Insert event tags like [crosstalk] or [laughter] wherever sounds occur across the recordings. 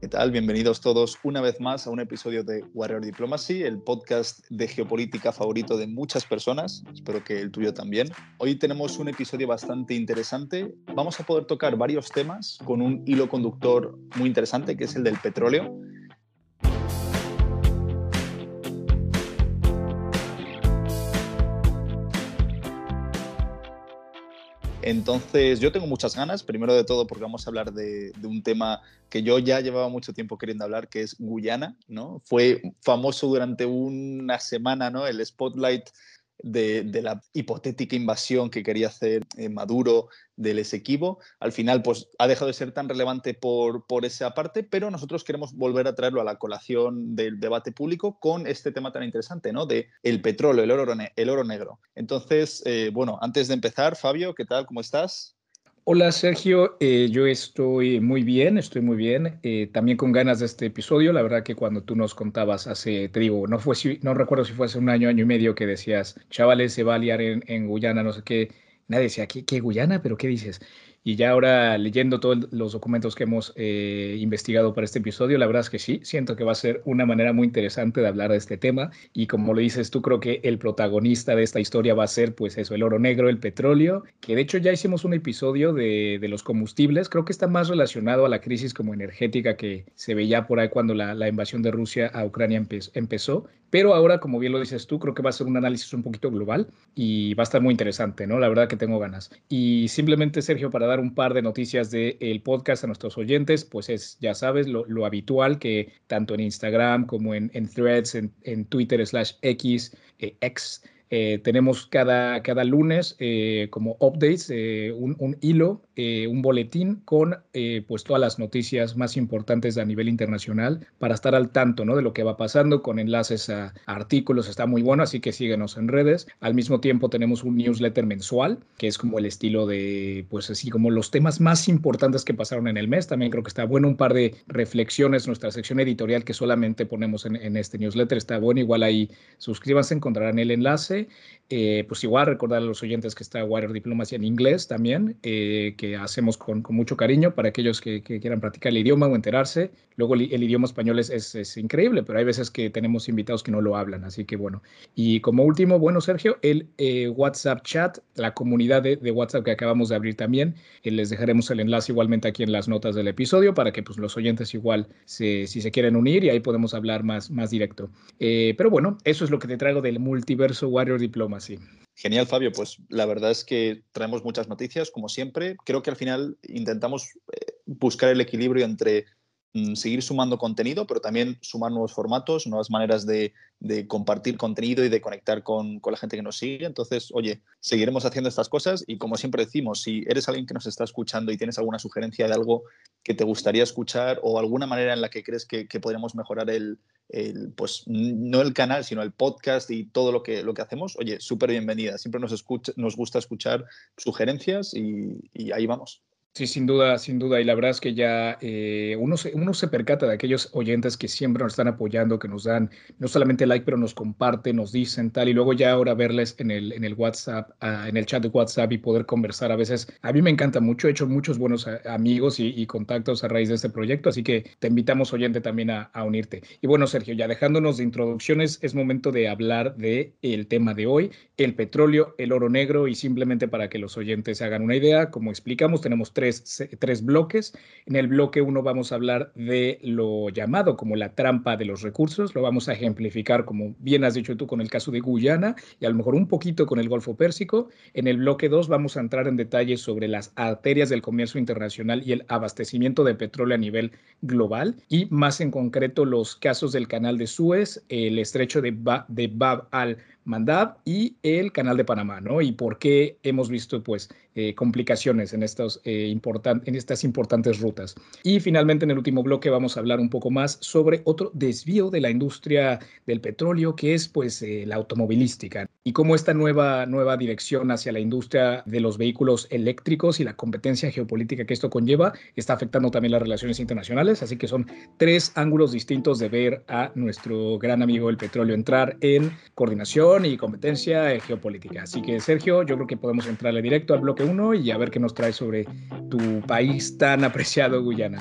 ¿Qué tal? Bienvenidos todos una vez más a un episodio de Warrior Diplomacy, el podcast de geopolítica favorito de muchas personas. Espero que el tuyo también. Hoy tenemos un episodio bastante interesante. Vamos a poder tocar varios temas con un hilo conductor muy interesante, que es el del petróleo. Entonces, yo tengo muchas ganas, primero de todo porque vamos a hablar de, un tema que yo ya llevaba mucho tiempo queriendo hablar, que es Guyana, ¿no? Fue famoso durante una semana, ¿no? El spotlight de, la hipotética invasión que quería hacer eh, Maduro del Esequibo. Al final, pues ha dejado de ser tan relevante por, por esa parte, pero nosotros queremos volver a traerlo a la colación del debate público con este tema tan interesante, ¿no? De el petróleo, el oro, el oro negro. Entonces, eh, bueno, antes de empezar, Fabio, ¿qué tal? ¿Cómo estás? Hola Sergio, eh, yo estoy muy bien, estoy muy bien, eh, también con ganas de este episodio. La verdad que cuando tú nos contabas hace, te digo, no fue, no recuerdo si fue hace un año, año y medio que decías, chavales, se va a liar en, Guyana, no sé qué. Nadie decía, ¿qué, qué Guyana? ¿Pero qué dices? Y ya ahora leyendo todos los documentos que hemos eh, investigado para este episodio, la verdad es que sí, siento que va a ser una manera muy interesante de hablar de este tema. Y como lo dices tú, creo que el protagonista de esta historia va a ser pues eso, el oro negro, el petróleo, que de hecho ya hicimos un episodio de, de los combustibles, creo que está más relacionado a la crisis como energética que se veía por ahí cuando la, la invasión de Rusia a Ucrania empezó. Pero ahora, como bien lo dices tú, creo que va a ser un análisis un poquito global y va a estar muy interesante, ¿no? La verdad que tengo ganas. Y simplemente, Sergio, para dar un par de noticias del podcast a nuestros oyentes, pues es, ya sabes, lo, habitual que tanto en Instagram como en, threads, en, Twitter slash X, eh, X, eh, tenemos cada, cada lunes eh, como updates, eh, un, hilo, un boletín con pues todas las noticias más importantes a nivel internacional para estar al tanto ¿no? de lo que va pasando con enlaces a, artículos. Está muy bueno, así que síguenos en redes. Al mismo tiempo tenemos un newsletter mensual, que es como el estilo de, pues así como los temas más importantes que pasaron en el mes. También creo que está bueno un par de reflexiones, nuestra sección editorial que solamente ponemos en, en este newsletter. Está bueno, igual ahí suscríbanse, encontrarán el enlace eh, pues igual recordar a los oyentes que está Warrior Diplomacia en inglés también, eh, que hacemos con, mucho cariño para aquellos que, quieran practicar el idioma o enterarse. Luego el, idioma español es, es, increíble, pero hay veces que tenemos invitados que no lo hablan, así que bueno. Y como último, bueno, Sergio, el eh, WhatsApp chat, la comunidad de, WhatsApp que acabamos de abrir también, les dejaremos el enlace igualmente aquí en las notas del episodio para que pues, los oyentes igual, si se quieren unir y ahí podemos hablar más, más directo. pero bueno, eso es lo que te traigo del multiverso Warrior Genial, Fabio. Pues la verdad es que traemos muchas noticias, como siempre. Creo que al final intentamos eh, buscar el equilibrio entre seguir sumando contenido, pero también sumar nuevos formatos, nuevas maneras de, compartir contenido y de conectar con, la gente que nos sigue. Entonces, oye, seguiremos haciendo estas cosas y como siempre decimos, si eres alguien que nos está escuchando y tienes alguna sugerencia de algo que te gustaría escuchar o alguna manera en la que crees que podríamos mejorar el, pues no el canal, sino el podcast y todo lo que, lo que hacemos, oye, súper bienvenida. Siempre nos, escucha, nos gusta escuchar sugerencias y ahí vamos. Sí, sin duda, sin duda. Y la verdad es que ya eh, uno, se, uno se percata de aquellos oyentes que siempre nos están apoyando, que nos dan no solamente like, pero nos comparten, nos dicen tal. Y luego ya ahora verles en el, en el WhatsApp, ah, en el chat de WhatsApp y poder conversar a veces. A mí me encanta mucho. He hecho muchos buenos ah, amigos y, contactos a raíz de este proyecto. Así que te invitamos, oyente, también a, unirte. Y bueno, Sergio, ya dejándonos de introducciones, es momento de hablar del el tema de hoy, el petróleo, el oro negro. Y simplemente para que los oyentes se hagan una idea, como explicamos, tenemos tres, bloques. En el bloque uno vamos a hablar de lo llamado como la trampa de los recursos. Lo vamos a ejemplificar, como bien has dicho tú, con el caso de Guyana y a lo mejor un poquito con el Golfo Pérsico. En el bloque dos vamos a entrar en detalles sobre las arterias del comercio internacional y el abastecimiento de petróleo a nivel global y más en concreto los casos del canal de Suez, el estrecho de, de Bab al Mandab y el Canal de Panamá, ¿no? Y por qué hemos visto, pues, eh, complicaciones en, estos, eh, en estas importantes rutas. Y finalmente, en el último bloque, vamos a hablar un poco más sobre otro desvío de la industria del petróleo, que es, pues, eh, la automovilística. Y cómo esta nueva, nueva dirección hacia la industria de los vehículos eléctricos y la competencia geopolítica que esto conlleva está afectando también las relaciones internacionales. Así que son tres ángulos distintos de ver a nuestro gran amigo el petróleo entrar en coordinación y competencia eh, geopolítica. Así que Sergio, yo creo que podemos entrarle directo al bloque 1 y a ver qué nos trae sobre tu país tan apreciado, Guyana.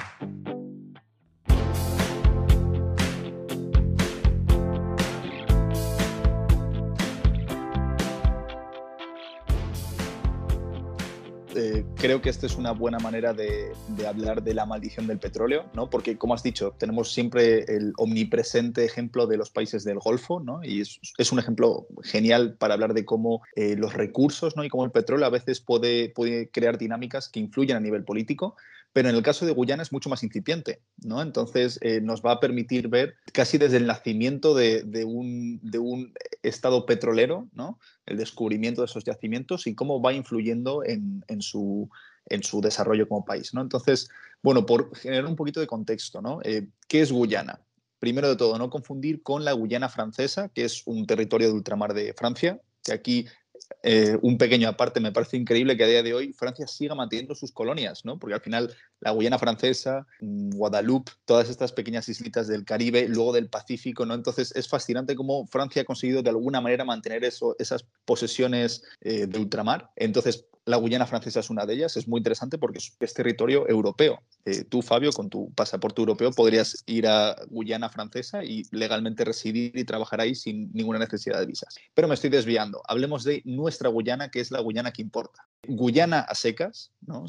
Creo que esta es una buena manera de, hablar de la maldición del petróleo, ¿no? Porque, como has dicho, tenemos siempre el omnipresente ejemplo de los países del Golfo, ¿no? Y es, un ejemplo genial para hablar de cómo eh, los recursos, ¿no? Y cómo el petróleo a veces puede, puede crear dinámicas que influyen a nivel político, pero en el caso de Guyana es mucho más incipiente, ¿no? Entonces eh, nos va a permitir ver casi desde el nacimiento de, un, estado petrolero, ¿no? El descubrimiento de esos yacimientos y cómo va influyendo en, su, en su desarrollo como país, ¿no? Entonces, bueno, por generar un poquito de contexto, ¿no? Eh, ¿Qué es Guyana? Primero de todo, no confundir con la Guyana francesa, que es un territorio de ultramar de Francia, que aquí eh, un pequeño aparte, me parece increíble que a día de hoy Francia siga manteniendo sus colonias, ¿no? Porque al final la Guyana francesa, mm, Guadalupe, todas estas pequeñas islitas del Caribe, luego del Pacífico, ¿no? Entonces es fascinante cómo Francia ha conseguido de alguna manera mantener eso, esas posesiones eh, de ultramar. Entonces, la Guyana francesa es una de ellas. Es muy interesante porque es, territorio europeo. Eh, tú, Fabio, con tu pasaporte europeo podrías ir a Guyana francesa y legalmente residir y trabajar ahí sin ninguna necesidad de visas. Pero me estoy desviando. Hablemos de nuestra Guyana, que es la Guyana que importa. Guyana a secas, ¿no?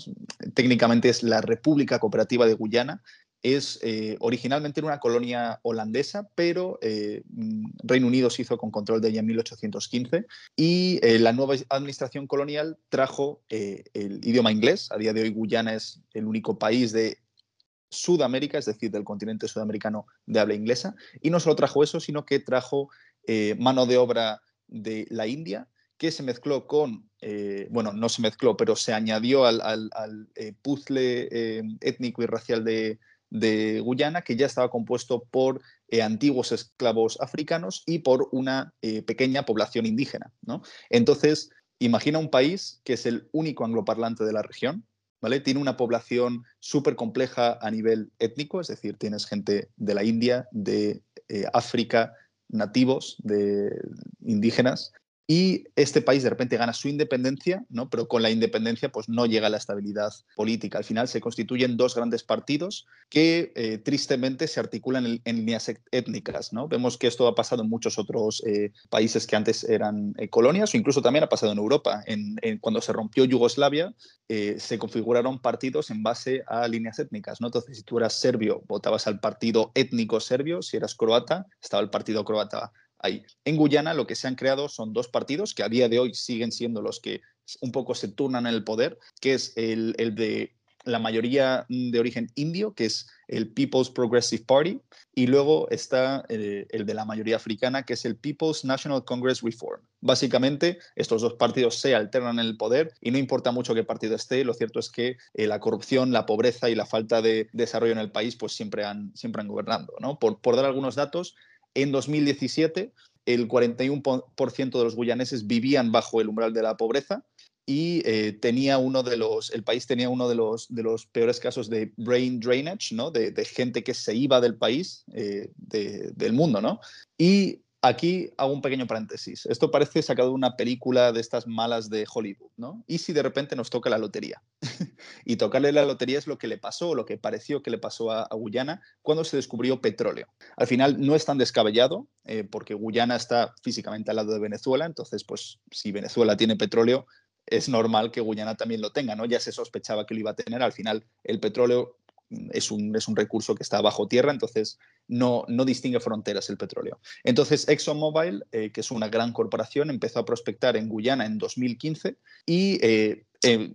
técnicamente es la República Cooperativa de Guyana, es eh, originalmente una colonia holandesa, pero eh, mm, Reino Unido se hizo con control de ella en 1815 y eh, la nueva administración colonial trajo el idioma inglés. A día de hoy Guyana es el único país de Sudamérica, es decir, del continente sudamericano de habla inglesa. Y no solo trajo eso, sino que trajo mano de obra de la India, que se mezcló con, bueno, no se mezcló, pero se añadió al, al puzzle étnico y racial de, de Guyana, que ya estaba compuesto por eh, antiguos esclavos africanos y por una eh, pequeña población indígena. ¿no? Entonces, imagina un país que es el único angloparlante de la región, ¿vale? Tiene una población súper compleja a nivel étnico, es decir, tienes gente de la India, de eh, África, nativos, de indígenas, y este país de repente gana su independencia, ¿no? pero con la independencia pues, no llega la estabilidad política. Al final se constituyen dos grandes partidos que eh, tristemente se articulan en, líneas étnicas. ¿no? Vemos que esto ha pasado en muchos otros eh, países que antes eran eh, colonias o incluso también ha pasado en Europa. En, cuando se rompió Yugoslavia se configuraron partidos en base a líneas étnicas. ¿no? Entonces, si tú eras serbio, votabas al partido étnico serbio, si eras croata, estaba el partido croata En Guyana lo que se han creado son dos partidos que a día de hoy siguen siendo los que un poco se turnan en el poder, que es el, de la mayoría de origen indio, que es el People's Progressive Party, y luego está eh, el, de la mayoría africana, que es el People's National Congress Reform. Básicamente, estos dos partidos se alternan en el poder y no importa mucho qué partido esté, lo cierto es que eh, la corrupción, la pobreza y la falta de desarrollo en el país pues siempre han, siempre han gobernado. por dar algunos datos, en 2017, el 41% de los guyaneses vivían bajo el umbral de la pobreza y eh, tenía uno de los, el país tenía uno de los, de los peores casos de brain drainage, ¿no? de, gente que se iba del país, eh, del mundo. ¿no? Y Aquí hago un pequeño paréntesis. Esto parece sacado de una película de estas malas de Hollywood, ¿no? ¿Y si de repente nos toca la lotería? [laughs] y tocarle la lotería es lo que le pasó, o lo que pareció que le pasó a, Guyana cuando se descubrió petróleo. Al final no es tan descabellado, eh, porque Guyana está físicamente al lado de Venezuela, entonces, pues si Venezuela tiene petróleo, es normal que Guyana también lo tenga, ¿no? Ya se sospechaba que lo iba a tener. Al final, el petróleo es un, es un recurso que está bajo tierra, entonces no, no distingue fronteras el petróleo. Entonces ExxonMobil, eh, que es una gran corporación, empezó a prospectar en Guyana en 2015 y eh, eh,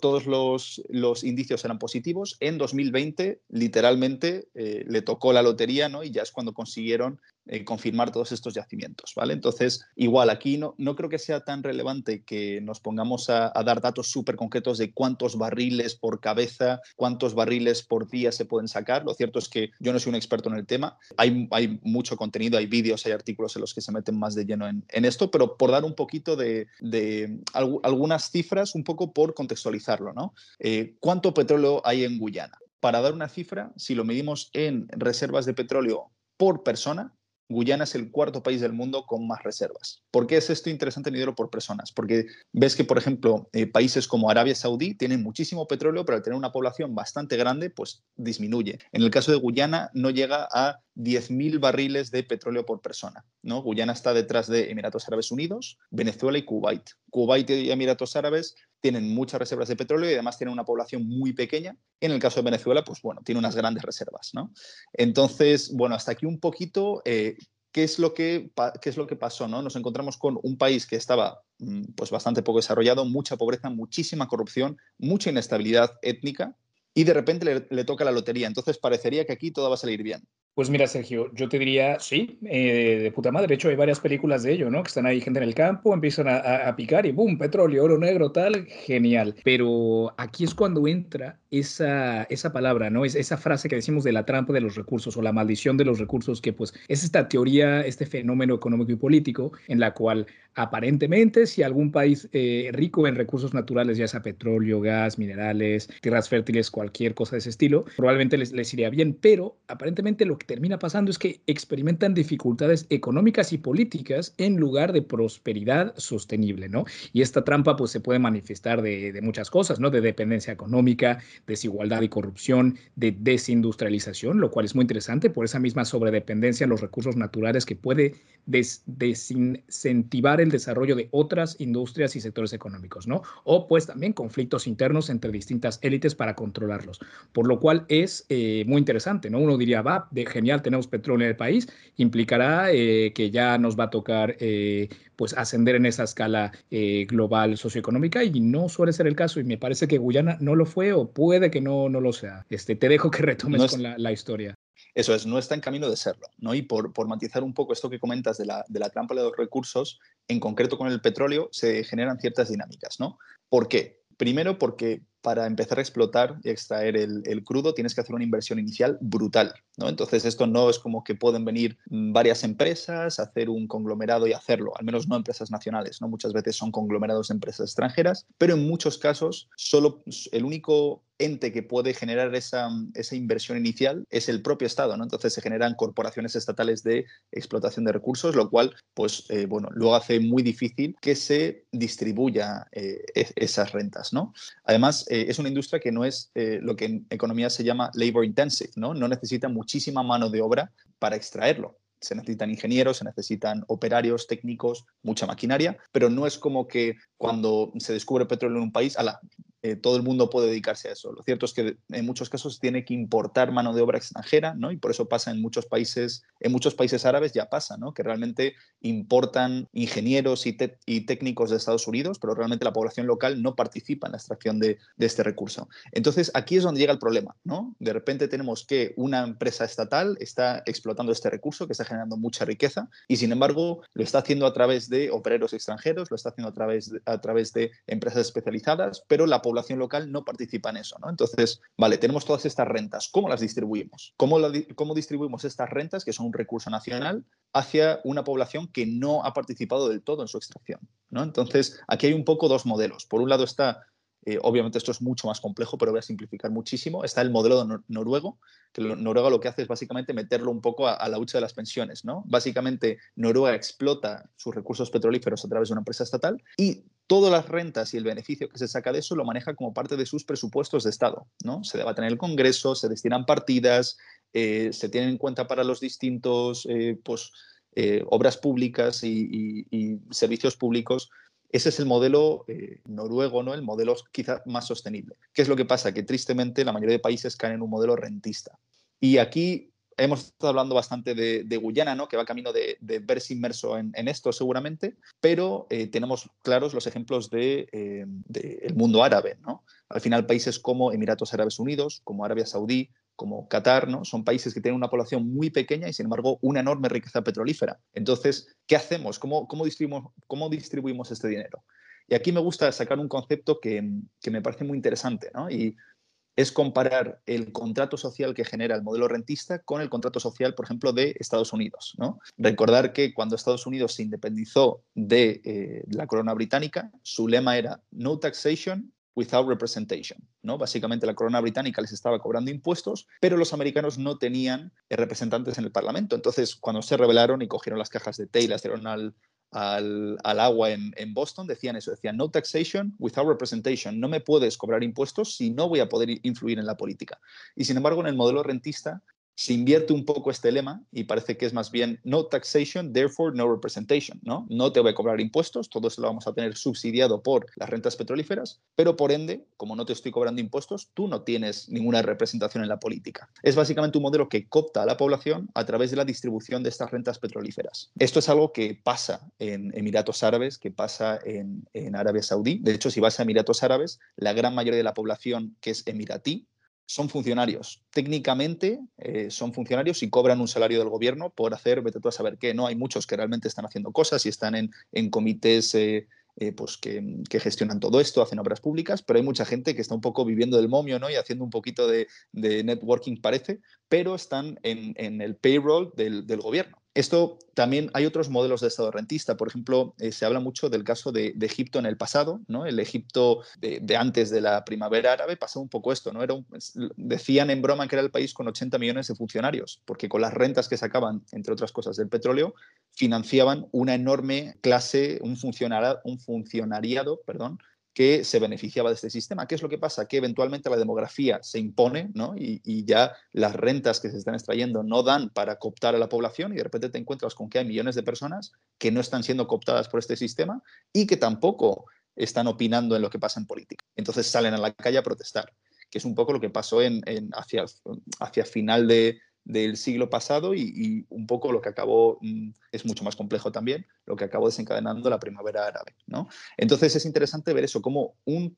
todos los, los, indicios eran positivos. En 2020, literalmente, le tocó la lotería ¿no? y ya es cuando consiguieron eh, confirmar todos estos yacimientos, ¿vale? Entonces, igual, aquí no, no creo que sea tan relevante que nos pongamos a, dar datos súper concretos de cuántos barriles por cabeza, cuántos barriles por día se pueden sacar. Lo cierto es que yo no soy un experto en el tema. Hay, hay mucho contenido, hay vídeos, hay artículos en los que se meten más de lleno en, en esto, pero por dar un poquito de, de algunas cifras, un poco por contextualizarlo, ¿no? Eh, ¿Cuánto petróleo hay en Guyana? Para dar una cifra, si lo medimos en reservas de petróleo por persona, Guyana es el cuarto país del mundo con más reservas. ¿Por qué es esto interesante dinero por personas? Porque ves que, por ejemplo, eh, países como Arabia Saudí tienen muchísimo petróleo, pero al tener una población bastante grande, pues disminuye. En el caso de Guyana no llega a 10.000 barriles de petróleo por persona. ¿no? Guyana está detrás de Emiratos Árabes Unidos, Venezuela y Kuwait. Kuwait y Emiratos Árabes tienen muchas reservas de petróleo y además tienen una población muy pequeña. En el caso de Venezuela, pues bueno, tiene unas grandes reservas. ¿no? Entonces, bueno, hasta aquí un poquito eh, ¿qué es lo que, qué es lo que pasó? ¿no? Nos encontramos con un país que estaba mm, pues, bastante poco desarrollado, mucha pobreza, muchísima corrupción, mucha inestabilidad étnica y de repente le, le toca la lotería. Entonces parecería que aquí todo va a salir bien. Pues mira, Sergio, yo te diría, sí, eh, de puta madre. De hecho, hay varias películas de ello, ¿no? Que están ahí gente en el campo, empiezan a, picar y ¡boom! Petróleo, oro negro, tal, genial. Pero aquí es cuando entra esa, esa palabra, ¿no? Es esa frase que decimos de la trampa de los recursos o la maldición de los recursos, que pues es esta teoría, este fenómeno económico y político en la cual aparentemente si algún país eh, rico en recursos naturales, ya sea petróleo, gas, minerales, tierras fértiles, cualquier cosa de ese estilo, probablemente les, les iría bien, pero aparentemente lo que termina pasando es que experimentan dificultades económicas y políticas en lugar de prosperidad sostenible, ¿no? Y esta trampa pues se puede manifestar de, muchas cosas, ¿no? De dependencia económica, desigualdad y corrupción, de desindustrialización, lo cual es muy interesante por esa misma sobredependencia en los recursos naturales que puede desincentivar el desarrollo de otras industrias y sectores económicos, ¿no? O pues también conflictos internos entre distintas élites para controlarlos, por lo cual es eh, muy interesante, ¿no? Uno diría, va, de genial, tenemos petróleo en el país, implicará eh, que ya nos va a tocar eh, pues ascender en esa escala eh, global socioeconómica y no suele ser el caso y me parece que Guyana no lo fue o puede que no, no lo sea. Este, te dejo que retomes con la, historia. Eso es, no está en camino de serlo. ¿no? Y por, por matizar un poco esto que comentas de la, de la trampa de los recursos, en concreto con el petróleo, se generan ciertas dinámicas. ¿no? ¿Por qué? Primero porque para empezar a explotar y extraer el, crudo tienes que hacer una inversión inicial brutal. ¿no? Entonces esto no es como que pueden venir varias empresas, hacer un conglomerado y hacerlo, al menos no empresas nacionales. ¿no? Muchas veces son conglomerados de empresas extranjeras, pero en muchos casos solo el único ente que puede generar esa, esa, inversión inicial es el propio Estado, ¿no? Entonces se generan corporaciones estatales de explotación de recursos, lo cual, pues, eh, bueno, luego hace muy difícil que se distribuya eh, e, esas rentas, ¿no? Además, eh, es una industria que no es lo que en economía se llama labor intensive, ¿no? No necesita muchísima mano de obra para extraerlo. Se necesitan ingenieros, se necesitan operarios, técnicos, mucha maquinaria, pero no es como que cuando se descubre petróleo en un país, eh, todo el mundo puede dedicarse a eso. Lo cierto es que en muchos casos tiene que importar mano de obra extranjera, ¿no? Y por eso pasa en muchos países, en muchos países árabes ya pasa, ¿no? Que realmente importan ingenieros y, técnicos de Estados Unidos, pero realmente la población local no participa en la extracción de, este recurso. Entonces, aquí es donde llega el problema, ¿no? De repente tenemos que una empresa estatal está explotando este recurso que está generando mucha riqueza y, sin embargo, lo está haciendo a través de opereros extranjeros, lo está haciendo a través de, a través de empresas especializadas, pero la población local no participa en eso. ¿no? Entonces, vale, tenemos todas estas rentas. ¿Cómo las distribuimos? ¿Cómo, ¿Cómo distribuimos estas rentas, que son un recurso nacional, hacia una población que no ha participado del todo en su extracción? ¿no? Entonces, aquí hay un poco dos modelos. Por un lado está eh, obviamente esto es mucho más complejo, pero voy a simplificar muchísimo. Está el modelo noruego, que Noruega lo que hace es básicamente meterlo un poco a, la hucha de las pensiones. ¿no? Básicamente, Noruega explota sus recursos petrolíferos a través de una empresa estatal y todas las rentas y el beneficio que se saca de eso lo maneja como parte de sus presupuestos de Estado. ¿no? Se debate en el Congreso, se destinan partidas, eh, se tienen en cuenta para los distintos eh, pues, obras públicas y servicios públicos ese es el modelo eh, noruego, ¿no? el modelo quizá más sostenible. ¿Qué es lo que pasa? Que tristemente la mayoría de países caen en un modelo rentista. Y aquí hemos estado hablando bastante de, Guyana, ¿no? que va camino de, verse inmerso en, esto seguramente, pero eh, tenemos claros los ejemplos del de, eh, mundo árabe. ¿no? Al final, países como Emiratos Árabes Unidos, como Arabia Saudí, como Qatar, ¿no? Son países que tienen una población muy pequeña y, sin embargo, una enorme riqueza petrolífera. Entonces, ¿qué hacemos? ¿Cómo, distribuimos, este dinero? Y aquí me gusta sacar un concepto que, me parece muy interesante, ¿no? Y es comparar el contrato social que genera el modelo rentista con el contrato social, por ejemplo, de Estados Unidos. Recordar que cuando Estados Unidos se independizó de eh, la corona británica, su lema era no taxation, without representation. Básicamente la corona británica les estaba cobrando impuestos, pero los americanos no tenían representantes en el Parlamento. Entonces, cuando se rebelaron y cogieron las cajas de té y dieron al, al, agua en, en, Boston, decían eso, decían no taxation without representation, no me puedes cobrar impuestos si no voy a poder influir en la política. Y sin embargo, en el modelo rentista se invierte un poco este lema y parece que es más bien no taxation, therefore no representation, ¿no? No te voy a cobrar impuestos, todo eso lo vamos a tener subsidiado por las rentas petrolíferas, pero por ende, como no te estoy cobrando impuestos, tú no tienes ninguna representación en la política. Es básicamente un modelo que copta a la población a través de la distribución de estas rentas petrolíferas. Esto es algo que pasa en Emiratos Árabes, que pasa en, en Arabia Saudí. De hecho, si vas a Emiratos Árabes, la gran mayoría de la población que es emiratí son funcionarios. Técnicamente eh, son funcionarios y cobran un salario del gobierno por hacer, vete tú a saber qué, ¿no? Hay muchos que realmente están haciendo cosas y están en, en comités eh, eh, pues que, gestionan todo esto, hacen obras públicas, pero hay mucha gente que está un poco viviendo del momio ¿no? y haciendo un poquito de, networking, parece, pero están en, en el payroll del, del gobierno. Esto también hay otros modelos de Estado rentista. Por ejemplo, eh, se habla mucho del caso de, Egipto en el pasado, ¿no? El Egipto de, antes de la primavera árabe pasó un poco esto, ¿no? Era decían en broma que era el país con 80 millones de funcionarios, porque con las rentas que sacaban, entre otras cosas, del petróleo, financiaban una enorme clase, un, un funcionariado, perdón, que se beneficiaba de este sistema. ¿Qué es lo que pasa? Que eventualmente la demografía se impone ¿no? y, ya las rentas que se están extrayendo no dan para cooptar a la población y de repente te encuentras con que hay millones de personas que no están siendo cooptadas por este sistema y que tampoco están opinando en lo que pasa en política. Entonces salen a la calle a protestar, que es un poco lo que pasó en, hacia, hacia final de, del siglo pasado y, un poco lo que acabó, mm, es mucho más complejo también, lo que acabó desencadenando la primavera árabe. ¿no? Entonces es interesante ver eso, como un,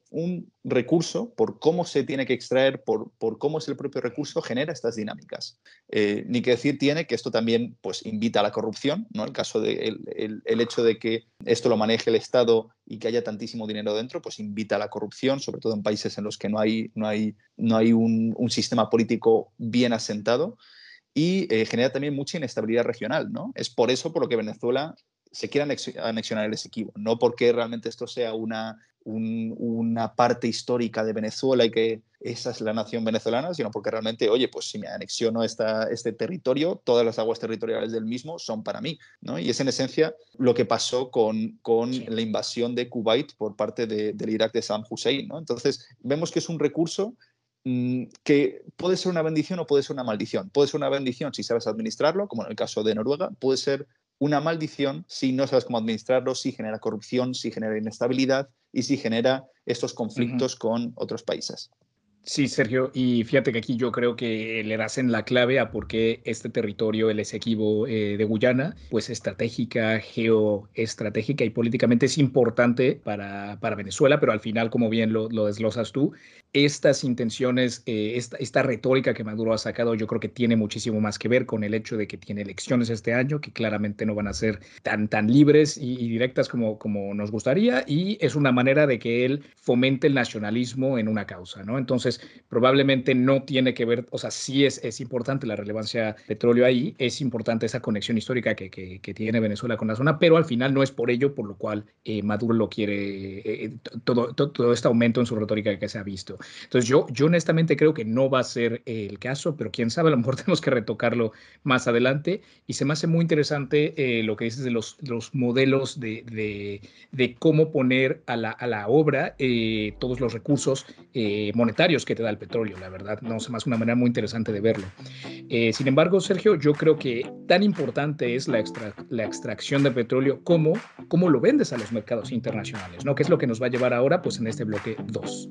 recurso, por cómo se tiene que extraer, por, por, cómo es el propio recurso, genera estas dinámicas. Eh, ni que decir tiene que esto también pues, invita a la corrupción, ¿no? el caso de el, hecho de que esto lo maneje el Estado y que haya tantísimo dinero dentro, pues invita a la corrupción, sobre todo en países en los que no hay, no hay, no hay un, un sistema político bien asentado y eh, genera también mucha inestabilidad regional, ¿no? Es por eso por lo que Venezuela se quiere anexionar el Esequibo, no porque realmente esto sea una, una parte histórica de Venezuela y que esa es la nación venezolana, sino porque realmente, oye, pues si me anexiono esta, este territorio, todas las aguas territoriales del mismo son para mí, ¿no? Y es en esencia lo que pasó con, con la invasión de Kuwait por parte del Irak de Saddam Hussein, ¿no? Entonces, vemos que es un recurso que puede ser una bendición o puede ser una maldición. Puede ser una bendición si sabes administrarlo, como en el caso de Noruega, puede ser una maldición si no sabes cómo administrarlo, si genera corrupción, si genera inestabilidad y si genera estos conflictos con otros países. Sí, Sergio, y fíjate que aquí yo creo que le das en la clave a por qué este territorio, el Esequibo eh, de Guyana, pues estratégica, geoestratégica y políticamente es importante para, para Venezuela, pero al final, como bien lo, lo desglosas tú, estas intenciones, eh, esta, esta, retórica que Maduro ha sacado, yo creo que tiene muchísimo más que ver con el hecho de que tiene elecciones este año, que claramente no van a ser tan, tan libres y, directas como, como nos gustaría, y es una manera de que él fomente el nacionalismo en una causa, ¿no? Entonces, probablemente no tiene que ver, o sea, sí es, es importante la relevancia petróleo ahí, es importante esa conexión histórica que, que, tiene Venezuela con la zona, pero al final no es por ello por lo cual eh, Maduro lo quiere, eh, todo, todo, todo este aumento en su retórica que se ha visto. Entonces yo, yo honestamente creo que no va a ser el caso, pero quién sabe, a lo mejor [laughs] tenemos que retocarlo más adelante. Y se me hace muy interesante eh, lo que dices de los, los modelos de, de, de, cómo poner a la, a la obra eh, todos los recursos eh, monetarios que te da el petróleo, la verdad. No, se me hace una manera muy interesante de verlo. sin embargo, Sergio, yo creo que tan importante es la, extra, la extracción de petróleo como cómo lo vendes a los mercados internacionales, ¿no? ¿Qué es lo que nos va a llevar ahora? Pues en este bloque 2.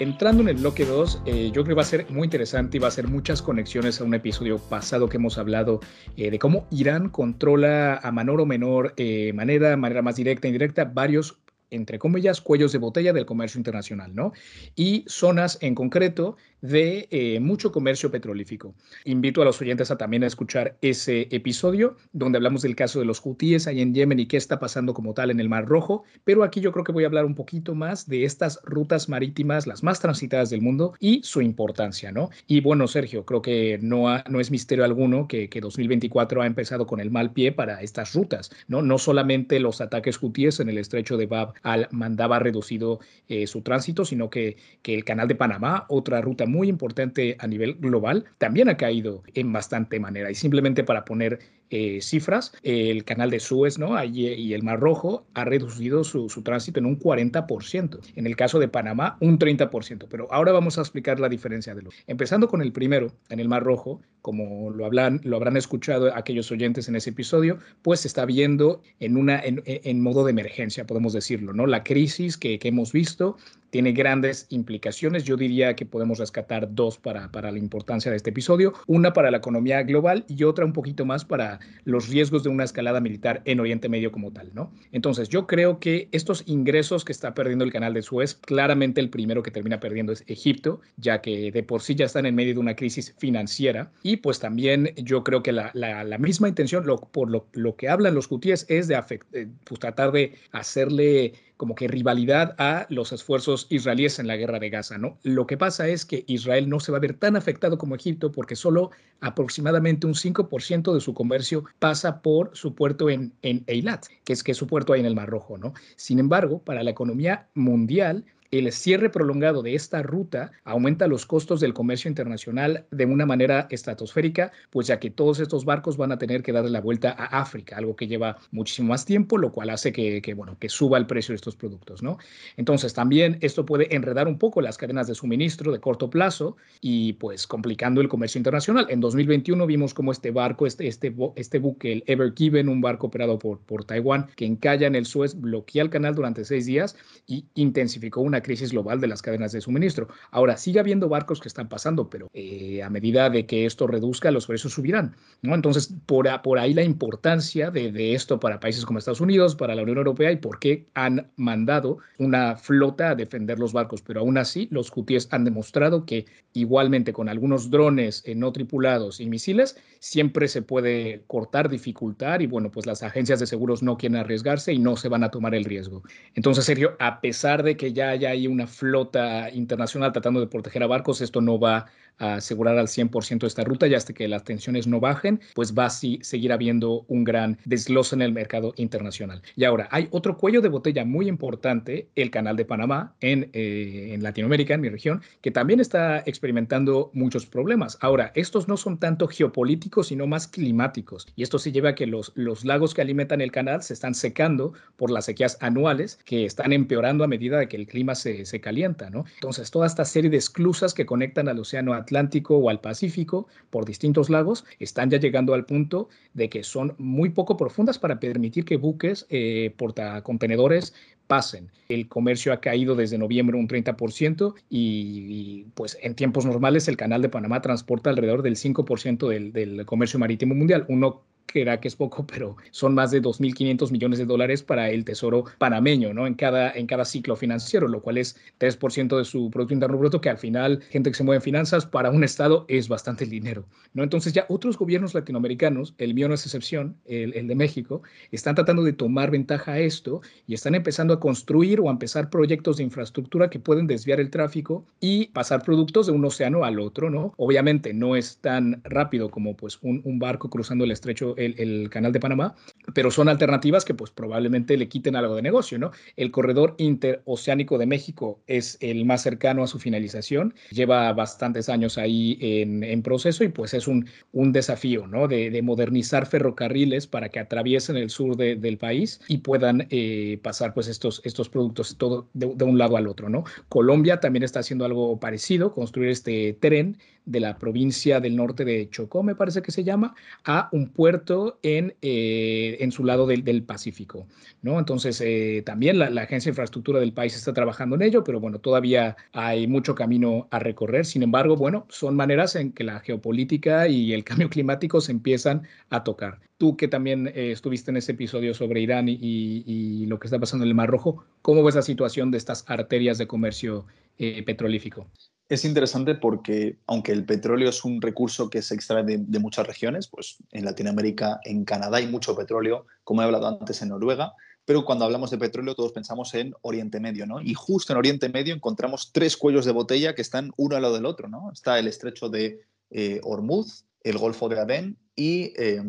Entrando en el bloque 2, eh, yo creo que va a ser muy interesante y va a ser muchas conexiones a un episodio pasado que hemos hablado eh, de cómo Irán controla a menor o menor eh, manera, manera más directa e indirecta, varios entre comillas, cuellos de botella del comercio internacional, ¿no? Y zonas en concreto de eh, mucho comercio petrolífico. Invito a los oyentes a también a escuchar ese episodio donde hablamos del caso de los hutíes ahí en Yemen y qué está pasando como tal en el Mar Rojo, pero aquí yo creo que voy a hablar un poquito más de estas rutas marítimas, las más transitadas del mundo y su importancia, ¿no? Y bueno, Sergio, creo que no, no es misterio alguno que, que 2024 ha empezado con el mal pie para estas rutas, ¿no? No solamente los ataques hutíes en el estrecho de Bab al-Mandab reducido eh, su tránsito, sino que, que el canal de Panamá, otra ruta muy importante a nivel global, también ha caído en bastante manera. Y simplemente para poner eh, cifras, el canal de Suez ¿no? y el Mar Rojo ha reducido su, su tránsito en un 40%. En el caso de Panamá, un 30%. Pero ahora vamos a explicar la diferencia de los. Empezando con el primero, en el Mar Rojo, como lo, hablan, lo habrán escuchado aquellos oyentes en ese episodio, pues se está viendo en, una, en, en modo de emergencia, podemos decirlo, ¿no? La crisis que, que hemos visto tiene grandes implicaciones. Yo diría que podemos rescatar dos para, para la importancia de este episodio. Una para la economía global y otra un poquito más para los riesgos de una escalada militar en Oriente Medio como tal, ¿no? Entonces, yo creo que estos ingresos que está perdiendo el canal de Suez, claramente el primero que termina perdiendo es Egipto, ya que de por sí ya están en medio de una crisis financiera. Y pues también yo creo que la, la, misma intención, por lo, lo, que hablan los hutíes, es de eh, pues, tratar de hacerle como que rivalidad a los esfuerzos israelíes en la guerra de Gaza, ¿no? Lo que pasa es que Israel no se va a ver tan afectado como Egipto porque solo aproximadamente un 5% de su comercio pasa por su puerto en, en Eilat, que es, que su puerto ahí en el Mar Rojo, ¿no? Sin embargo, para la economía mundial, el cierre prolongado de esta ruta aumenta los costos del comercio internacional de una manera estratosférica, pues ya que todos estos barcos van a tener que darle la vuelta a África, algo que lleva muchísimo más tiempo, lo cual hace que, bueno, que suba el precio de estos productos, ¿no? Entonces también esto puede enredar un poco las cadenas de suministro de corto plazo y pues complicando el comercio internacional. En 2021 vimos como este barco, este, este, este buque, el Ever Given, un barco operado por, por Taiwán, que encalla en el Suez, bloquea el canal durante seis días y intensificó una crisis global de las cadenas de suministro. Ahora, sigue habiendo barcos que están pasando, pero eh, a medida de que esto reduzca, los precios subirán. ¿no? Entonces, por, ahí la importancia de, de, esto para países como Estados Unidos, para la Unión Europea y por qué han mandado una flota a defender los barcos. Pero aún así, los hutíes han demostrado que igualmente con algunos drones eh, no tripulados y misiles, siempre se puede cortar, dificultar y bueno, pues las agencias de seguros no quieren arriesgarse y no se van a tomar el riesgo. Entonces, Sergio, a pesar de que ya haya una flota internacional tratando de proteger a barcos, esto no va a asegurar al 100% esta ruta y hasta que las tensiones no bajen, pues va a seguir habiendo un gran desglose en el mercado internacional. Y ahora, hay otro cuello de botella muy importante, el Canal de Panamá en, eh, en Latinoamérica, en mi región, que también está experimentando muchos problemas. Ahora, estos no son tanto geopolíticos, sino más climáticos. Y esto se lleva a que los, los lagos que alimentan el canal se están secando por las sequías anuales que están empeorando a medida de que el clima se, se calienta, ¿no? Entonces, toda esta serie de esclusas que conectan al océano Atlántico o al Pacífico por distintos lagos están ya llegando al punto de que son muy poco profundas para permitir que buques eh, portacontenedores pasen. El comercio ha caído desde noviembre un 30% y, y, pues en tiempos normales el canal de Panamá transporta alrededor del 5% del, del comercio marítimo mundial. Uno era que es poco, pero son más de 2.500 millones de dólares para el Tesoro panameño, ¿no? En cada, en cada ciclo financiero, lo cual es 3% de su Producto Interno Bruto, que al final, gente que se mueve en finanzas, para un Estado es bastante dinero, ¿no? Entonces ya otros gobiernos latinoamericanos, el mío no es excepción, el, el de México, están tratando de tomar ventaja a esto y están empezando a construir o a empezar proyectos de infraestructura que pueden desviar el tráfico y pasar productos de un océano al otro, ¿no? Obviamente no es tan rápido como pues un, un barco cruzando el estrecho el, canal de Panamá, pero son alternativas que pues probablemente le quiten algo de negocio, ¿no? El corredor interoceánico de México es el más cercano a su finalización, lleva bastantes años ahí en, proceso y pues es un, un desafío, ¿no? De, modernizar ferrocarriles para que atraviesen el sur del país y puedan eh, pasar pues estos, estos productos de un lado al otro, ¿no? Colombia también está haciendo algo parecido, construir este tren de la provincia del norte de Chocó, me parece que se llama, a un puerto en, eh, en su lado del, del, Pacífico. ¿no? Entonces, eh, también la, Agencia de Infraestructura del país está trabajando en ello, pero bueno, todavía hay mucho camino a recorrer. Sin embargo, bueno, son maneras en que la geopolítica y el [laughs] cambio climático se empiezan a tocar. Tú que también eh, estuviste en ese episodio sobre Irán y, lo que está pasando en el Mar Rojo, ¿cómo ves la situación de estas arterias de comercio petrolífico? Es interesante porque, aunque el petróleo es un recurso que se extrae de, muchas regiones, pues en Latinoamérica, en Canadá hay mucho petróleo, como he hablado antes en Noruega, pero cuando hablamos de petróleo todos pensamos en Oriente Medio, ¿no? Y justo en Oriente Medio encontramos tres cuellos de botella que están uno al lado del otro, ¿no? Está el estrecho de eh, Hormuz, el Golfo de Adén y eh,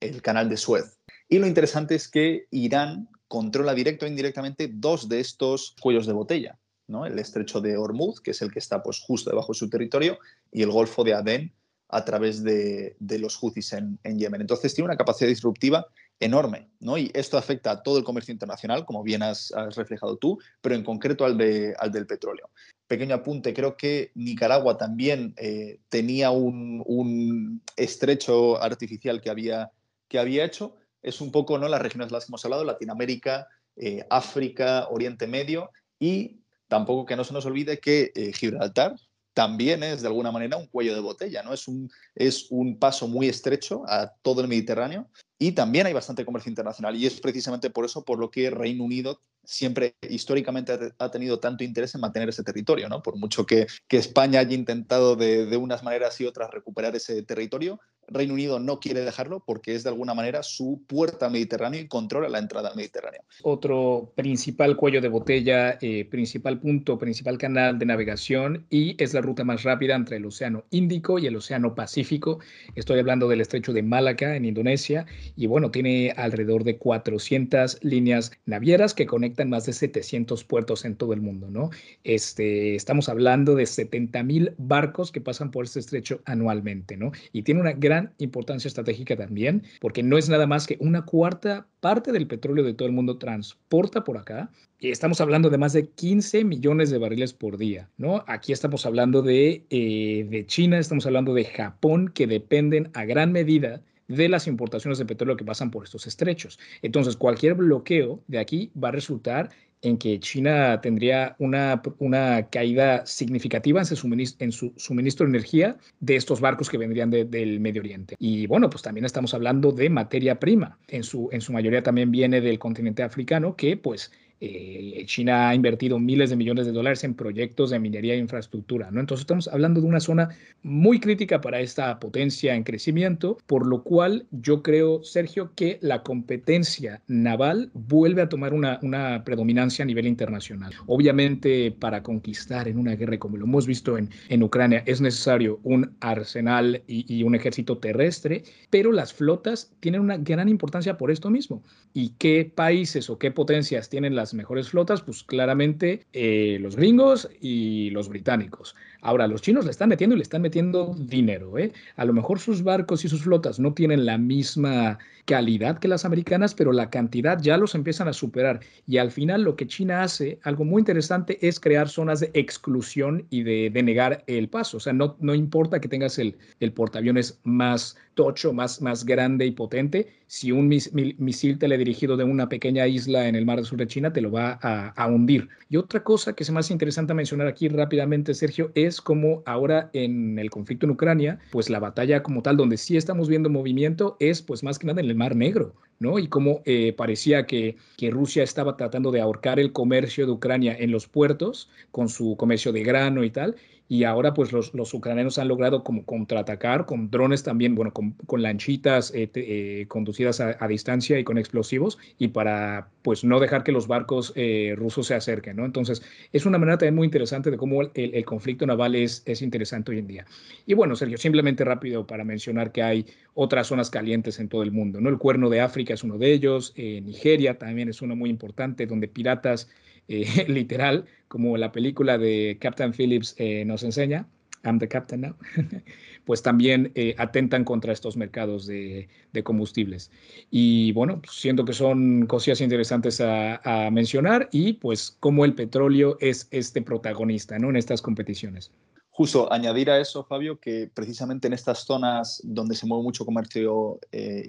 el Canal de Suez. Y lo interesante es que Irán controla directo e indirectamente dos de estos cuellos de botella. ¿No? el estrecho de Hormuz, que es el que está pues, justo debajo de su territorio, y el Golfo de Adén, a través de, los Houthis en, Yemen. Entonces tiene una capacidad disruptiva enorme, ¿no? Y esto afecta a todo el comercio internacional, como bien has, reflejado tú, pero en concreto al, de, al del petróleo. Pequeño apunte, creo que Nicaragua también eh, tenía un, estrecho artificial que había, que había hecho. Es un poco ¿no? las regiones de las que hemos hablado, Latinoamérica, eh, África, Oriente Medio y tampoco que no se nos olvide que eh, Gibraltar también es de alguna manera un cuello de botella, ¿no? Es un, es un paso muy estrecho a todo el Mediterráneo y también hay bastante comercio internacional y es precisamente por eso por lo que Reino Unido siempre históricamente ha tenido tanto interés en mantener ese territorio, ¿no? Por mucho que, que España haya intentado de, de, unas maneras y otras recuperar ese territorio, Reino Unido no quiere dejarlo porque es de alguna manera su puerta al Mediterráneo y controla la entrada al Mediterráneo. Otro principal cuello de botella, eh, principal punto, principal canal de navegación y es la ruta más rápida entre el Océano Índico y el Océano Pacífico. Estoy hablando del estrecho de Malaca en Indonesia y bueno, tiene alrededor de 400 líneas navieras que conectan más de 700 puertos en todo el mundo, ¿no? Este, estamos hablando de 70 mil barcos que pasan por este estrecho anualmente, ¿no? Y tiene una gran importancia estratégica también, porque no es nada más que una cuarta parte del petróleo de todo el mundo transporta por acá. Y estamos hablando de más de 15 millones de barriles por día, ¿no? Aquí estamos hablando de, eh, de China, estamos hablando de Japón, que dependen a gran medida de las importaciones de petróleo que pasan por estos estrechos. Entonces, cualquier bloqueo de aquí va a resultar en que China tendría una, una caída significativa en su, suministro, de energía de estos barcos que vendrían del Medio Oriente. Y bueno, pues también estamos hablando de materia prima. En su, en su mayoría también viene del continente africano, que pues eh, China ha invertido miles de millones de dólares en proyectos de minería e infraestructura, ¿no? Entonces estamos hablando de una zona muy crítica para esta potencia en crecimiento, por lo cual yo creo, Sergio, que la competencia naval vuelve a tomar una, una predominancia a nivel internacional. Obviamente, para conquistar en una guerra como lo hemos visto en, en Ucrania, es necesario un arsenal y, y un ejército terrestre, pero las flotas tienen una gran importancia por esto mismo. ¿Y qué países o qué potencias tienen las mejores flotas? Pues claramente eh, los gringos y los británicos. Ahora, los chinos le están metiendo y le están metiendo dinero. ¿eh? A lo mejor sus barcos y sus flotas no tienen la misma calidad que las americanas, pero la cantidad ya los empiezan a superar. Y al final lo que China hace, algo muy interesante, es crear zonas de exclusión y de, negar el paso. O sea, no, no importa que tengas el, el portaaviones más tocho, más, más grande y potente, si un misil teledirigido de una pequeña isla en el mar del sur de China te lo va a, hundir. Y otra cosa que es más interesante mencionar aquí rápidamente, Sergio, es como ahora en el conflicto en Ucrania, pues la batalla como tal, donde sí estamos viendo movimiento, es pues más que nada en el Mar Negro, ¿no? Y como eh, parecía que, que Rusia estaba tratando de ahorcar el comercio de Ucrania en los puertos con su comercio de grano y tal, y ahora pues los, los, ucranianos han logrado como contraatacar con drones también, bueno, con, con lanchitas eh, eh, conducidas a, distancia y con explosivos y para pues no dejar que los barcos eh, rusos se acerquen, ¿no? Entonces es una manera también muy interesante de cómo el, el, conflicto naval es, es interesante hoy en día. Y bueno, Sergio, simplemente rápido para mencionar que hay otras zonas calientes en todo el mundo, ¿no? El Cuerno de África es uno de ellos, Nigeria también es uno muy importante donde piratas eh, [laughs] literal, como la película de Captain Phillips eh, nos enseña, I'm the Captain now, [laughs] pues también eh, atentan contra estos mercados de, combustibles. Y bueno, pues, siento que son cosas interesantes a, mencionar y pues cómo el petróleo es este protagonista ¿no? en estas competiciones. Justo, añadir a eso, Fabio, que precisamente en estas zonas donde se mueve mucho comercio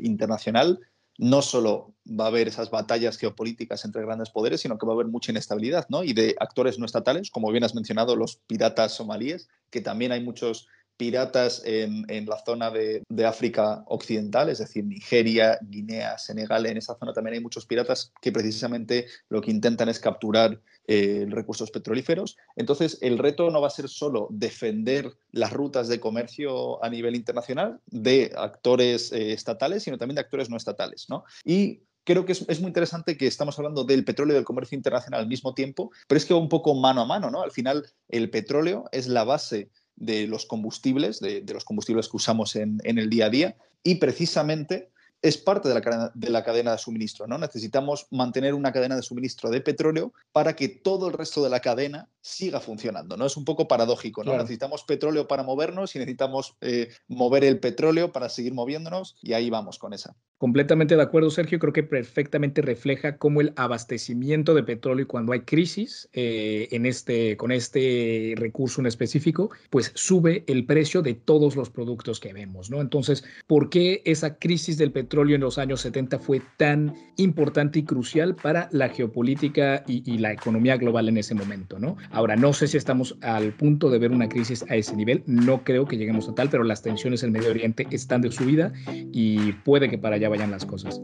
internacional, no solo va a haber esas batallas geopolíticas entre grandes poderes, sino que va a haber mucha inestabilidad, ¿no? Y de actores no estatales, como bien has mencionado, los piratas somalíes, que también hay muchos piratas en, la zona de, África Occidental, es decir, Nigeria, Guinea, Senegal, en esa zona también hay muchos piratas que precisamente lo que intentan es capturar eh, recursos petrolíferos. Entonces, el reto no va a ser solo defender las rutas de comercio a nivel internacional de actores eh, estatales, sino también de actores no estatales. ¿no? Y creo que es, muy interesante que estamos hablando del petróleo y del comercio internacional al mismo tiempo, pero es que va un poco mano a mano, ¿no? Al final, el petróleo es la base de los combustibles, de, los combustibles que usamos en, el día a día, y precisamente es parte de la, cadena, de la cadena de suministro. ¿no? Necesitamos mantener una cadena de suministro de petróleo para que todo el resto de la cadena siga funcionando, ¿no? Es un poco paradójico, ¿no? Necesitamos petróleo para movernos y necesitamos eh, mover el petróleo para seguir moviéndonos y ahí vamos con esa. Completamente de acuerdo, Sergio. Creo que perfectamente refleja cómo el abastecimiento de petróleo cuando hay crisis eh, en este, con este recurso en específico, pues sube el precio de todos los productos que vemos, ¿no? Entonces, ¿por qué esa crisis del petróleo en los años 70 fue tan importante y crucial para la geopolítica y, y la economía global en ese momento, ¿no? Ahora, no sé si estamos al punto de ver una crisis a ese nivel, no creo que lleguemos a tal, pero las tensiones en Medio Oriente están de subida y puede que para allá vayan las cosas.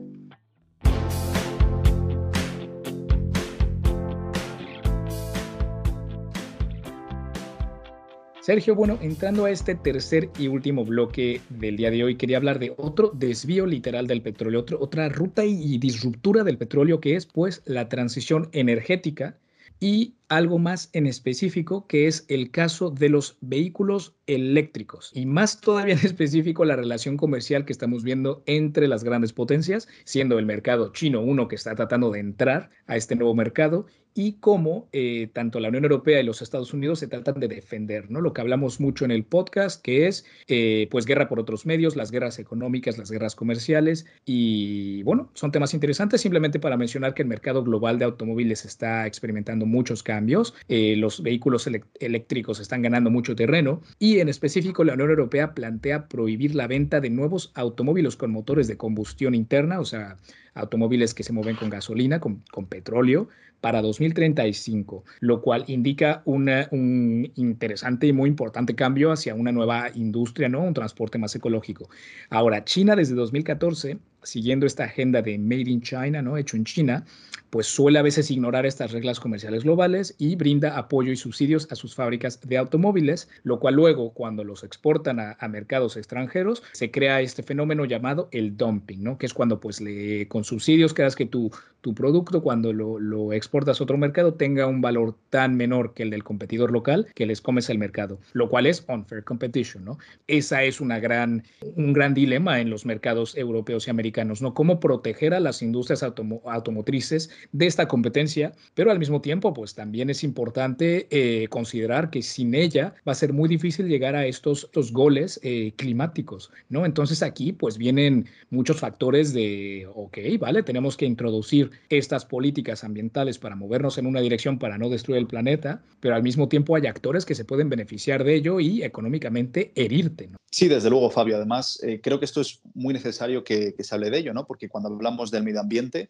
Sergio, bueno, entrando a este tercer y último bloque del día de hoy, quería hablar de otro desvío literal del petróleo, otra ruta y disruptura del petróleo que es pues la transición energética y algo más en específico, que es el caso de los vehículos eléctricos y más todavía en [laughs] específico la relación comercial que estamos viendo entre las grandes potencias, siendo el mercado chino uno que está tratando de entrar a este nuevo mercado y cómo eh, tanto la Unión Europea y los Estados Unidos se tratan de defender, ¿no? Lo que hablamos mucho en el podcast, que es eh, pues guerra por otros medios, las guerras económicas, las guerras comerciales y bueno, son temas interesantes simplemente para mencionar que el mercado global de automóviles está experimentando muchos cambios eh, los vehículos eléctricos están ganando mucho terreno y en específico la Unión Europea plantea prohibir la venta de nuevos automóviles con motores de combustión interna, o sea, automóviles que se mueven con gasolina, con, petróleo, para 2035, lo cual indica un interesante y muy importante cambio hacia una nueva industria. Un transporte más ecológico. Ahora, China desde 2014, siguiendo esta agenda de Made in China, ¿no? Hecho en China, pues suele a veces ignorar estas reglas comerciales globales y brinda apoyo y subsidios a sus fábricas de automóviles, lo cual luego cuando los exportan a, mercados extranjeros se crea este fenómeno llamado el dumping, ¿no? Que es cuando pues le con subsidios creas que tu, tu producto cuando lo, lo, exportas a otro mercado tenga un valor tan menor que el del competidor local que les comes el mercado, lo cual es unfair competition, ¿no? Esa es una gran, un gran dilema en los mercados europeos y americanos, ¿no? Cómo proteger a las industrias automotrices de esta competencia, pero al mismo tiempo, pues también es importante eh, considerar que sin ella va a ser muy difícil llegar a estos, goles eh, climáticos, ¿no? Entonces aquí, pues vienen muchos factores de, ok, vale, tenemos que introducir estas políticas ambientales para movernos en una dirección para no destruir el planeta, pero al mismo tiempo hay actores que se pueden beneficiar de ello y económicamente herirte, ¿no? Sí, desde luego, Fabio. Además, eh, creo que esto es muy necesario que, que, se hable de ello, ¿no? Porque cuando hablamos del medio ambiente,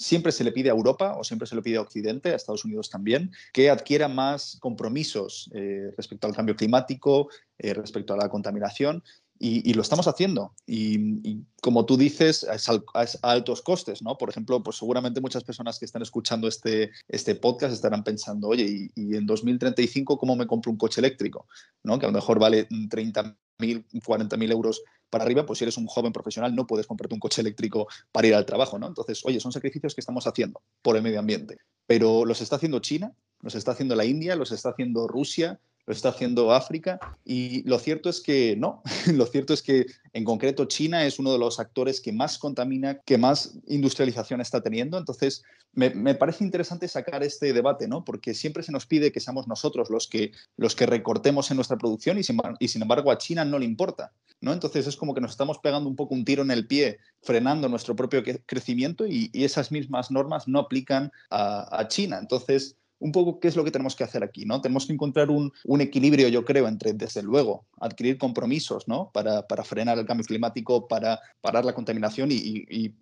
siempre se le pide a Europa o siempre se le pide a Occidente, a Estados Unidos también, que adquiera más compromisos eh, respecto al cambio climático, eh, respecto a la contaminación. Y, lo estamos haciendo. Y, como tú dices, es a, altos costes, ¿no? Por ejemplo, pues seguramente muchas personas que están escuchando este, este podcast estarán pensando, oye, y, en 2035 cómo me compro un coche eléctrico? ¿no? Que a lo mejor vale 30.000, 40.000 euros para arriba, pues si eres un joven profesional no puedes comprarte un coche eléctrico para ir al trabajo, ¿no? Entonces, oye, son sacrificios que estamos haciendo por el medio ambiente, pero los está haciendo China, los está haciendo la India, los está haciendo Rusia, lo está haciendo África y lo cierto es que no, [laughs] lo cierto es que en concreto China es uno de los actores que más contamina, que más industrialización está teniendo, entonces me, parece interesante sacar este debate, ¿no? Porque siempre se nos pide que seamos nosotros los que, los que recortemos en nuestra producción y sin, embargo a China no le importa, ¿no? Entonces es como que nos estamos pegando un poco un tiro en el pie, frenando nuestro propio crecimiento y, esas mismas normas no aplican a China. Entonces, un poco qué es lo que tenemos que hacer aquí, ¿no? Tenemos que encontrar un, equilibrio, yo creo, entre, desde luego, adquirir compromisos, ¿no? Para, frenar el cambio climático, para parar la contaminación y,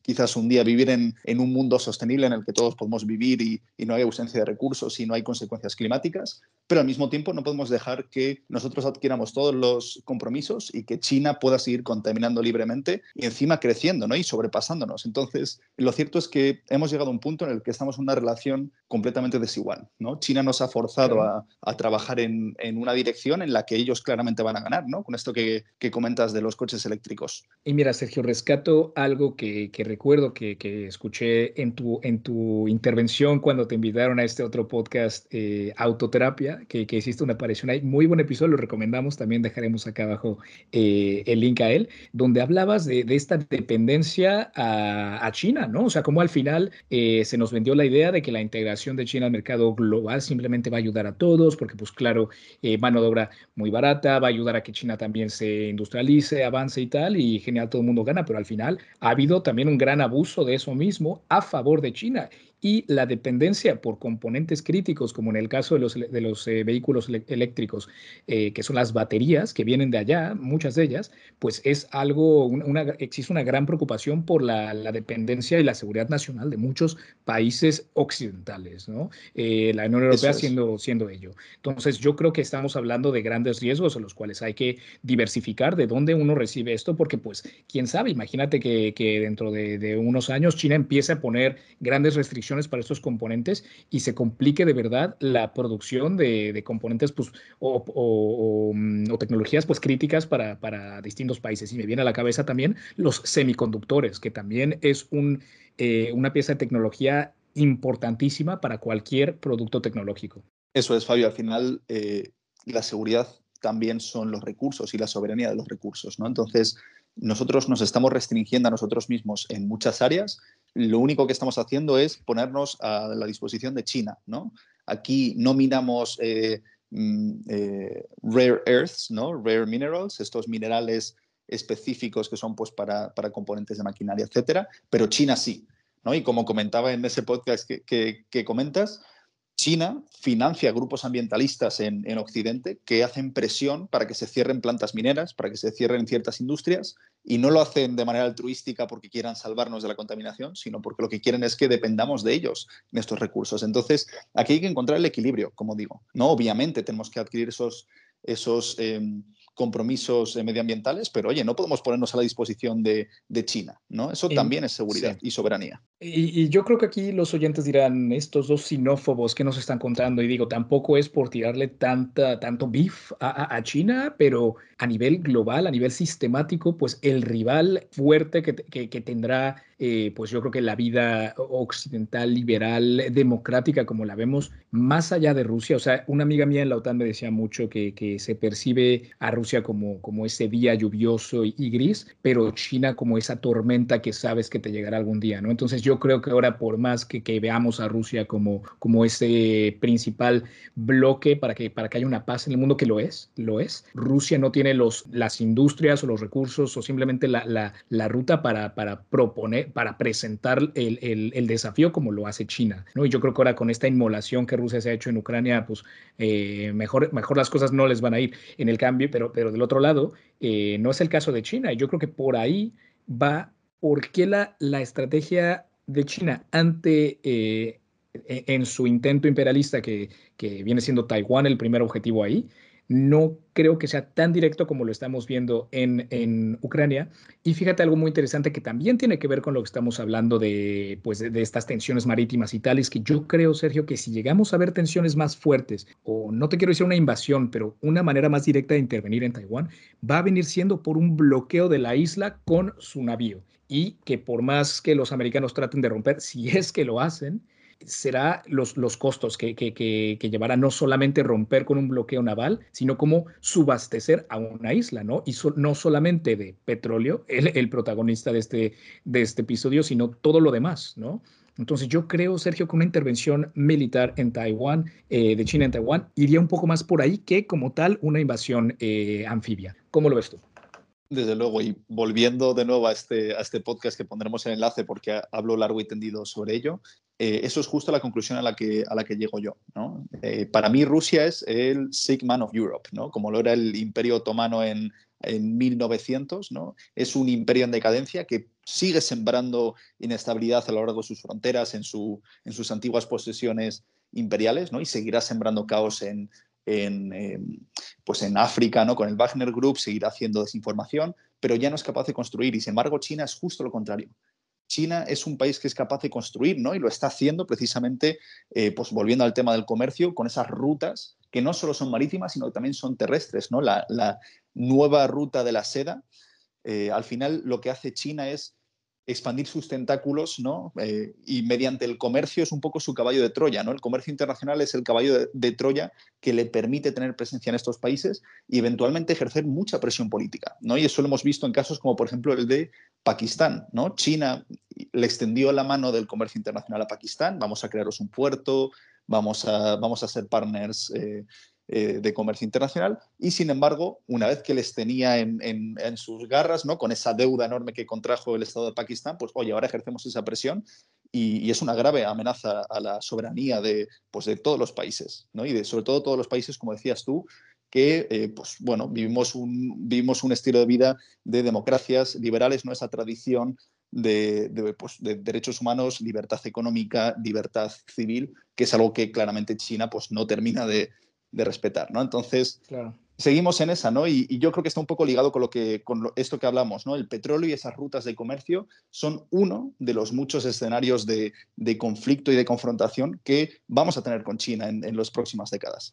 quizás un día vivir en, un mundo sostenible en el que todos podemos vivir y, y, no hay ausencia de recursos y no hay consecuencias climáticas, pero al mismo tiempo no podemos dejar que nosotros adquiramos todos los compromisos y que China pueda seguir contaminando libremente y encima creciendo ¿no? y sobrepasándonos. Entonces, lo cierto es que hemos llegado a un punto en el que estamos en una relación completamente desigual. ¿no? China nos ha forzado a, trabajar en, una dirección en la que ellos claramente van a ganar, ¿no? con esto que, que comentas de los coches eléctricos. Y mira, Sergio, rescato algo que que, recuerdo que, escuché en tu, en tu intervención cuando te invitaron a este otro podcast, eh, Autoterapia, que, hiciste una aparición ahí. Muy buen episodio, lo recomendamos. También dejaremos acá abajo eh, el link a él, donde hablabas de, esta dependencia a, China, ¿no? O sea, como al final eh, se nos vendió la idea de que la integración de China al mercado global simplemente va a ayudar a todos, porque pues claro, mano de obra muy barata, va a ayudar a que China también se industrialice, avance y tal, y genial, todo el mundo gana, pero al final ha habido también un gran abuso de eso mismo a favor de China y la dependencia por componentes críticos, como en el caso de los, de los eh, vehículos eléctricos, eh, que son las baterías que vienen de allá, muchas de ellas, pues es algo, una, existe una gran preocupación por la, dependencia y la seguridad nacional de muchos países occidentales, ¿no? Eh, la Unión Europea siendo, siendo ello. Entonces, yo creo que estamos hablando de grandes riesgos a los cuales hay que diversificar de dónde uno recibe esto, porque pues, quién sabe, imagínate que, que dentro de, de unos años China empiece a poner grandes restricciones para estos componentes y se complique de verdad la producción de, componentes pues, o, mm, o, tecnologías pues, críticas para, distintos países. Y me viene a la cabeza también los semiconductores, que también es eh, una pieza de tecnología importantísima para cualquier producto tecnológico. Eso es, Fabio. Al final, eh, la seguridad también son los recursos y la soberanía de los recursos. ¿no? Entonces, nosotros nos estamos restringiendo a nosotros mismos en muchas áreas lo único que estamos haciendo es ponernos a la disposición de China. ¿no? Aquí no minamos eh, mm, eh, rare earths, ¿no? rare minerals, estos minerales específicos que son pues, para, componentes de maquinaria, etcétera, pero China sí. ¿no? Y como comentaba en ese podcast que comentas, China financia grupos ambientalistas en, Occidente que hacen presión para que se cierren plantas mineras, para que se cierren ciertas industrias, y no lo hacen de manera altruística porque quieran salvarnos de la contaminación, sino porque lo que quieren es que dependamos de ellos, en estos recursos. Entonces, aquí hay que encontrar el equilibrio, como digo. No, obviamente tenemos que adquirir esos, esos em, compromisos eh, medioambientales, pero oye, no podemos ponernos a la disposición de, China, ¿no? Eso también es seguridad y soberanía. Y, yo creo que aquí los oyentes dirán, estos dos sinófobos que nos están contando, y digo, tampoco es por tirarle tanta, tanto beef a, China, pero a nivel global, a nivel sistemático, pues el rival fuerte que, que, tendrá, eh, pues yo creo que la vida occidental, liberal, democrática, como la vemos, más allá de Rusia, o sea, una amiga mía en la OTAN me decía mucho que, que se percibe a Rusia como, como ese día lluvioso y, gris, pero China como esa tormenta que sabes que te llegará algún día, ¿no? Entonces yo creo que ahora por más que, que veamos a Rusia como, como ese principal bloque para que, para que haya una paz en el mundo, que lo es, lo es, Rusia no tiene los, las industrias o los recursos o simplemente la, la, la ruta para, para proponer, para presentar el, el, desafío como lo hace China, ¿no? Y yo creo que ahora con esta inmolación que Rusia se ha hecho en Ucrania, pues eh, mejor, mejor las cosas no les van a ir. En el cambio, pero, pero del otro lado, eh, no es el caso de China. Y yo creo que por ahí va, ¿por qué la, la estrategia de China ante, eh, e, en su intento imperialista, que, que viene siendo Taiwán el primer objetivo ahí, no creo que sea tan directo como lo estamos viendo en, Ucrania. Y fíjate algo muy interesante que también tiene que ver con lo que estamos hablando de, pues, de, estas tensiones marítimas y tales, que yo creo, Sergio, que si llegamos a ver tensiones más fuertes, o no te quiero decir una invasión, pero una manera más directa de intervenir en Taiwán, va a venir siendo por un bloqueo de la isla con su navío. Y que por más que los americanos traten de romper, si es que lo hacen, será los, los costos que, que, que, llevará no solamente romper con un bloqueo naval, sino como subastecer a una isla, ¿no? Y no solamente de petróleo, el, el, protagonista de este, de este episodio, sino todo lo demás, ¿no? Entonces yo creo, Sergio, que una intervención militar en Taiwán, eh, de China en Taiwán, iría un poco más por ahí que como tal una invasión eh, anfibia. ¿Cómo lo ves tú? Desde luego, y volviendo de nuevo a este, a este podcast que pondremos en enlace porque hablo largo y tendido sobre ello, eh, eso es justo la conclusión a la que, a la que llego yo. Eh, para mí Rusia es el Sick Man of Europe, como lo era el Imperio Otomano en, en 1900, ¿no? es un imperio en decadencia que sigue sembrando inestabilidad a lo largo de sus fronteras, en, su, en sus antiguas posesiones imperiales, ¿no? y seguirá sembrando caos en, en, pues en África, ¿no? con el Wagner Group, seguirá haciendo desinformación, pero ya no es capaz de construir. Y sin embargo, China es justo lo contrario. China es un país que es capaz de construir, ¿no? Y lo está haciendo precisamente, eh, pues volviendo al tema del comercio, con esas rutas que no solo son marítimas, sino que también son terrestres, ¿no? La, nueva ruta de la seda, eh, al final lo que hace China es expandir sus tentáculos, ¿no? Eh, y mediante el comercio es un poco su caballo de Troya, ¿no? El comercio internacional es el caballo de, Troya que le permite tener presencia en estos países y eventualmente ejercer mucha presión política, ¿no? Y eso lo hemos visto en casos como, por ejemplo, el de Pakistán, ¿no? China le extendió la mano del comercio internacional a Pakistán, vamos a crearos un puerto, vamos a, vamos a ser partners eh, eh, de comercio internacional y sin embargo, una vez que les tenía en, sus garras, ¿no? con esa deuda enorme que contrajo el Estado de Pakistán, pues oye, ahora ejercemos esa presión y, es una grave amenaza a la soberanía de, pues, de todos los países ¿no? y de, sobre todo todos los países, como decías tú, que eh, pues, bueno, vivimos, un, vivimos un estilo de vida de democracias liberales, ¿no? esa tradición de, pues, de, derechos humanos, libertad económica, libertad civil, que es algo que claramente China pues, no termina de, de respetar, ¿no? Entonces, seguimos en esa, ¿no? Y, yo creo que está un poco ligado con, lo que, con esto que hablamos, ¿no? El petróleo y esas rutas de comercio son uno de los muchos escenarios de, conflicto y de confrontación que vamos a tener con China en, en las próximas décadas.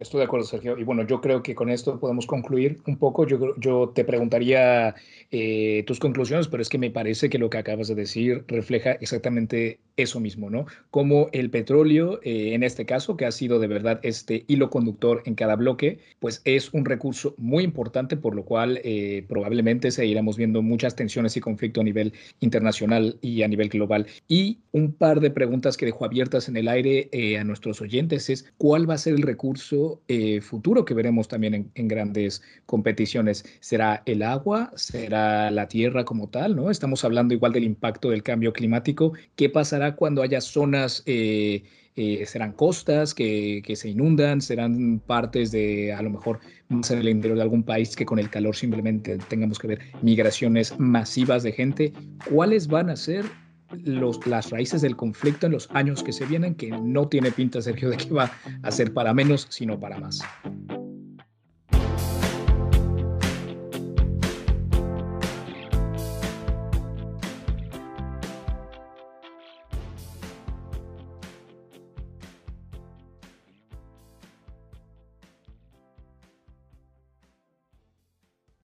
Estoy de acuerdo, Sergio. Y bueno, yo creo que con esto podemos concluir un poco. Yo, yo te preguntaría eh, tus conclusiones, pero es que me parece que lo que acabas de decir refleja exactamente eso mismo, ¿no? Como el petróleo, eh, en este caso, que ha sido de verdad este hilo conductor en cada bloque, pues es un recurso muy importante, por lo cual eh, probablemente seguiremos viendo muchas tensiones y conflicto a nivel internacional y a nivel global. Y un par de preguntas que dejo abiertas en el aire a nuestros oyentes es, ¿cuál va a ser el recurso? Eh, futuro que veremos también en, grandes competiciones. ¿Será el agua? ¿Será la tierra como tal? ¿no? Estamos hablando igual del impacto del cambio climático. ¿Qué pasará cuando haya zonas... Eh, eh, serán costas que, que, se inundan, serán partes de a lo mejor más en el interior de algún país que con el calor simplemente tengamos que ver migraciones masivas de gente. ¿Cuáles van a ser los, las raíces del conflicto en los años que se vienen, que no tiene pinta, Sergio, de que va a ser para menos, sino para más.